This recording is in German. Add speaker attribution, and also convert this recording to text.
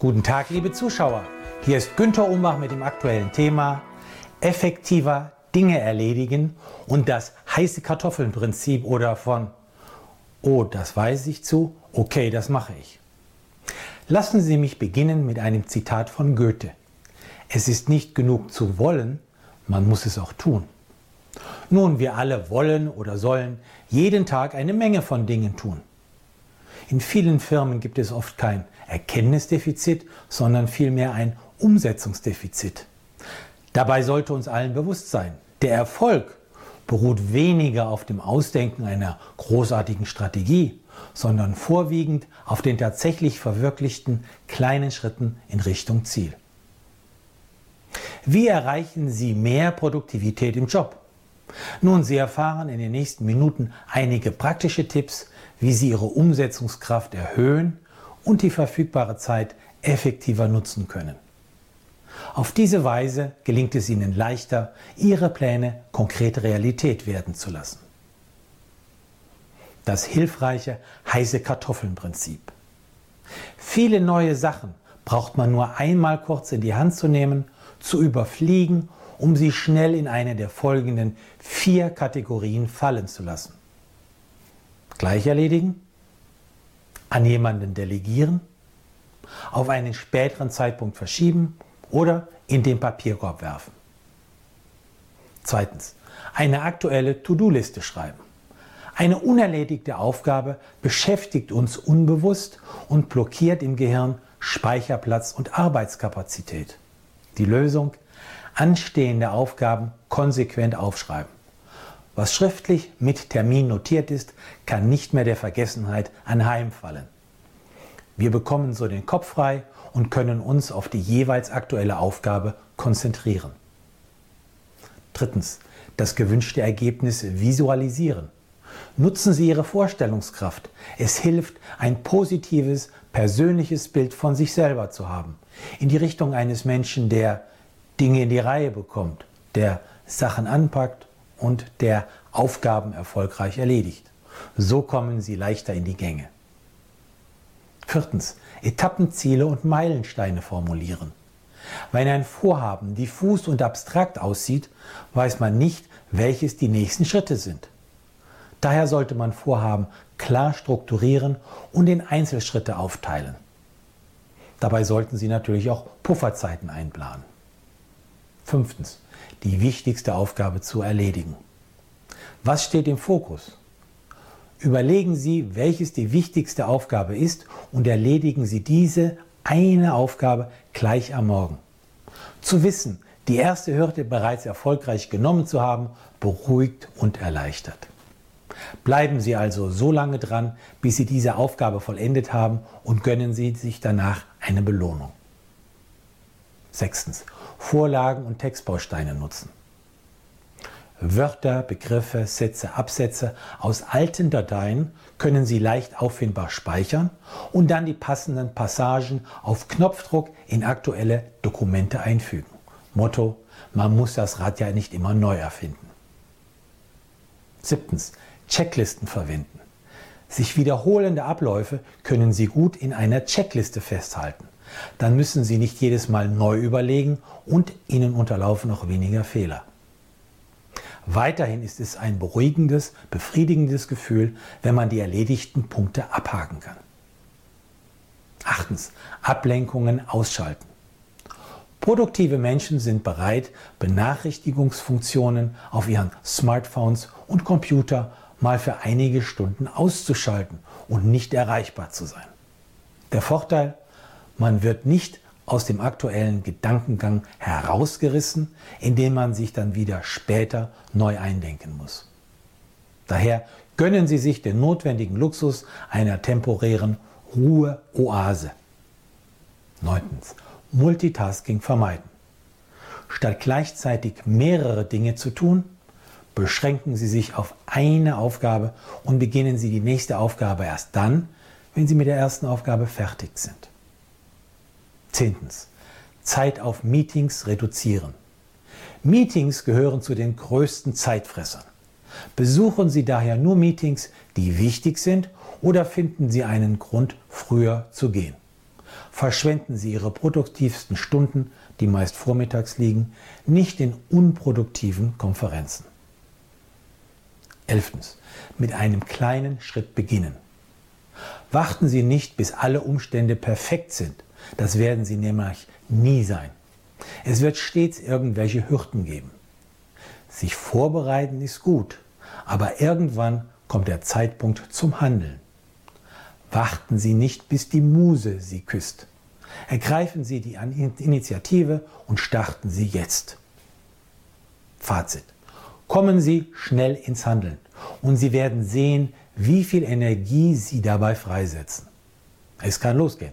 Speaker 1: Guten Tag, liebe Zuschauer. Hier ist Günter Umbach mit dem aktuellen Thema effektiver Dinge erledigen und das heiße Kartoffeln-Prinzip oder von Oh, das weiß ich zu, okay, das mache ich. Lassen Sie mich beginnen mit einem Zitat von Goethe. Es ist nicht genug zu wollen, man muss es auch tun. Nun, wir alle wollen oder sollen jeden Tag eine Menge von Dingen tun. In vielen Firmen gibt es oft kein Erkenntnisdefizit, sondern vielmehr ein Umsetzungsdefizit. Dabei sollte uns allen bewusst sein, der Erfolg beruht weniger auf dem Ausdenken einer großartigen Strategie, sondern vorwiegend auf den tatsächlich verwirklichten kleinen Schritten in Richtung Ziel. Wie erreichen Sie mehr Produktivität im Job? Nun, Sie erfahren in den nächsten Minuten einige praktische Tipps, wie Sie Ihre Umsetzungskraft erhöhen und die verfügbare Zeit effektiver nutzen können. Auf diese Weise gelingt es Ihnen leichter, Ihre Pläne konkrete Realität werden zu lassen. Das hilfreiche heiße Kartoffeln-Prinzip. Viele neue Sachen braucht man nur einmal kurz in die Hand zu nehmen, zu überfliegen, um sie schnell in eine der folgenden vier Kategorien fallen zu lassen. Gleich erledigen, an jemanden delegieren, auf einen späteren Zeitpunkt verschieben oder in den Papierkorb werfen. Zweitens, eine aktuelle To-Do-Liste schreiben. Eine unerledigte Aufgabe beschäftigt uns unbewusst und blockiert im Gehirn Speicherplatz und Arbeitskapazität. Die Lösung? Anstehende Aufgaben konsequent aufschreiben. Was schriftlich mit Termin notiert ist, kann nicht mehr der Vergessenheit anheimfallen. Wir bekommen so den Kopf frei und können uns auf die jeweils aktuelle Aufgabe konzentrieren. Drittens, das gewünschte Ergebnis visualisieren. Nutzen Sie Ihre Vorstellungskraft. Es hilft, ein positives, persönliches Bild von sich selber zu haben. In die Richtung eines Menschen, der Dinge in die Reihe bekommt, der Sachen anpackt und der Aufgaben erfolgreich erledigt. So kommen Sie leichter in die Gänge. Viertens, Etappenziele und Meilensteine formulieren. Wenn ein Vorhaben diffus und abstrakt aussieht, weiß man nicht, welches die nächsten Schritte sind. Daher sollte man Vorhaben klar strukturieren und in Einzelschritte aufteilen. Dabei sollten Sie natürlich auch Pufferzeiten einplanen. Fünftens, die wichtigste Aufgabe zu erledigen. Was steht im Fokus? Überlegen Sie, welches die wichtigste Aufgabe ist und erledigen Sie diese eine Aufgabe gleich am Morgen. Zu wissen, die erste Hürde bereits erfolgreich genommen zu haben, beruhigt und erleichtert. Bleiben Sie also so lange dran, bis Sie diese Aufgabe vollendet haben und gönnen Sie sich danach eine Belohnung. Sechstens. Vorlagen und Textbausteine nutzen. Wörter, Begriffe, Sätze, Absätze aus alten Dateien können Sie leicht auffindbar speichern und dann die passenden Passagen auf Knopfdruck in aktuelle Dokumente einfügen. Motto, man muss das Rad ja nicht immer neu erfinden. Siebtens, Checklisten verwenden. Sich wiederholende Abläufe können Sie gut in einer Checkliste festhalten. Dann müssen Sie nicht jedes Mal neu überlegen und Ihnen unterlaufen auch weniger Fehler. Weiterhin ist es ein beruhigendes, befriedigendes Gefühl, wenn man die erledigten Punkte abhaken kann. Achtens, Ablenkungen ausschalten. Produktive Menschen sind bereit, Benachrichtigungsfunktionen auf ihren Smartphones und Computer mal für einige Stunden auszuschalten und nicht erreichbar zu sein. Der Vorteil, man wird nicht aus dem aktuellen Gedankengang herausgerissen, indem man sich dann wieder später neu eindenken muss. Daher gönnen Sie sich den notwendigen Luxus einer temporären Ruheoase. Neuntens. Multitasking vermeiden. Statt gleichzeitig mehrere Dinge zu tun, beschränken Sie sich auf eine Aufgabe und beginnen Sie die nächste Aufgabe erst dann, wenn Sie mit der ersten Aufgabe fertig sind. Zehntens. Zeit auf Meetings reduzieren. Meetings gehören zu den größten Zeitfressern. Besuchen Sie daher nur Meetings, die wichtig sind oder finden Sie einen Grund, früher zu gehen. Verschwenden Sie Ihre produktivsten Stunden, die meist vormittags liegen, nicht in unproduktiven Konferenzen. 11. Mit einem kleinen Schritt beginnen. Warten Sie nicht, bis alle Umstände perfekt sind. Das werden sie nämlich nie sein. Es wird stets irgendwelche Hürden geben. Sich vorbereiten ist gut, aber irgendwann kommt der Zeitpunkt zum Handeln. Warten Sie nicht, bis die Muse Sie küsst. Ergreifen Sie die Initiative und starten Sie jetzt. Fazit. Kommen Sie schnell ins Handeln und Sie werden sehen, wie viel Energie Sie dabei freisetzen. Es kann losgehen.